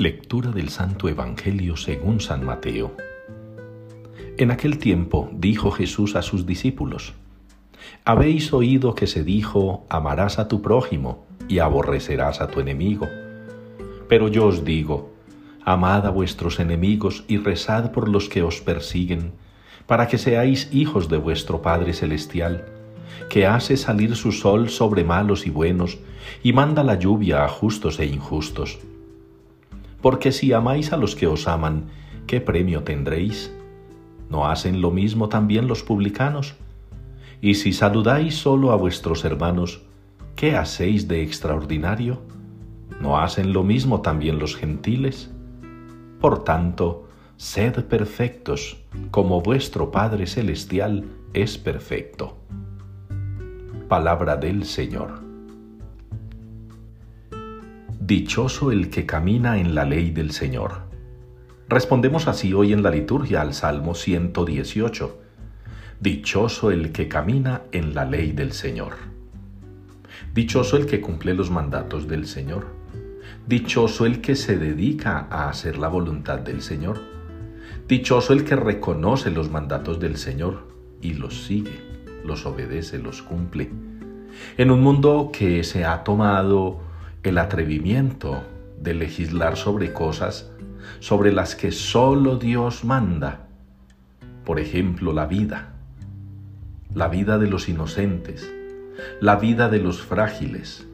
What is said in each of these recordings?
Lectura del Santo Evangelio según San Mateo. En aquel tiempo dijo Jesús a sus discípulos, Habéis oído que se dijo, amarás a tu prójimo y aborrecerás a tu enemigo. Pero yo os digo, amad a vuestros enemigos y rezad por los que os persiguen, para que seáis hijos de vuestro Padre Celestial, que hace salir su sol sobre malos y buenos, y manda la lluvia a justos e injustos. Porque si amáis a los que os aman, ¿qué premio tendréis? ¿No hacen lo mismo también los publicanos? Y si saludáis solo a vuestros hermanos, ¿qué hacéis de extraordinario? ¿No hacen lo mismo también los gentiles? Por tanto, sed perfectos, como vuestro Padre Celestial es perfecto. Palabra del Señor. Dichoso el que camina en la ley del Señor. Respondemos así hoy en la liturgia al Salmo 118. Dichoso el que camina en la ley del Señor. Dichoso el que cumple los mandatos del Señor. Dichoso el que se dedica a hacer la voluntad del Señor. Dichoso el que reconoce los mandatos del Señor y los sigue, los obedece, los cumple. En un mundo que se ha tomado el atrevimiento de legislar sobre cosas sobre las que solo Dios manda. Por ejemplo, la vida, la vida de los inocentes, la vida de los frágiles,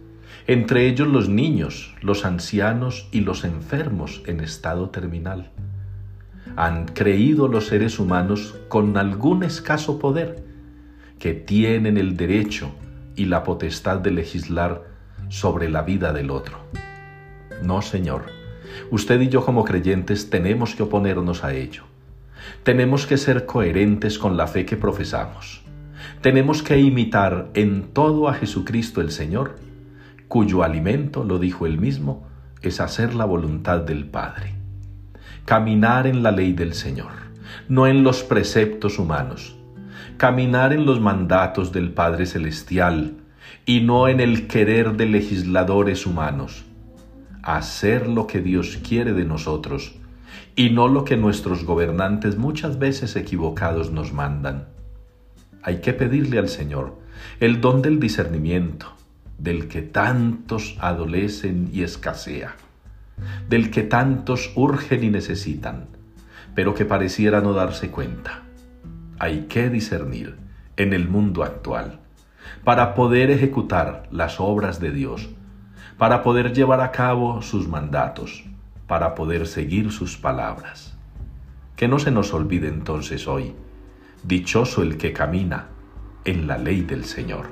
entre ellos los niños, los ancianos y los enfermos en estado terminal. Han creído los seres humanos con algún escaso poder que tienen el derecho y la potestad de legislar sobre la vida del otro. No, Señor. Usted y yo como creyentes tenemos que oponernos a ello. Tenemos que ser coherentes con la fe que profesamos. Tenemos que imitar en todo a Jesucristo el Señor, cuyo alimento, lo dijo él mismo, es hacer la voluntad del Padre. Caminar en la ley del Señor, no en los preceptos humanos. Caminar en los mandatos del Padre Celestial y no en el querer de legisladores humanos hacer lo que Dios quiere de nosotros y no lo que nuestros gobernantes muchas veces equivocados nos mandan. Hay que pedirle al Señor el don del discernimiento, del que tantos adolecen y escasea, del que tantos urgen y necesitan, pero que pareciera no darse cuenta. Hay que discernir en el mundo actual para poder ejecutar las obras de Dios para poder llevar a cabo sus mandatos, para poder seguir sus palabras. Que no se nos olvide entonces hoy, dichoso el que camina en la ley del Señor.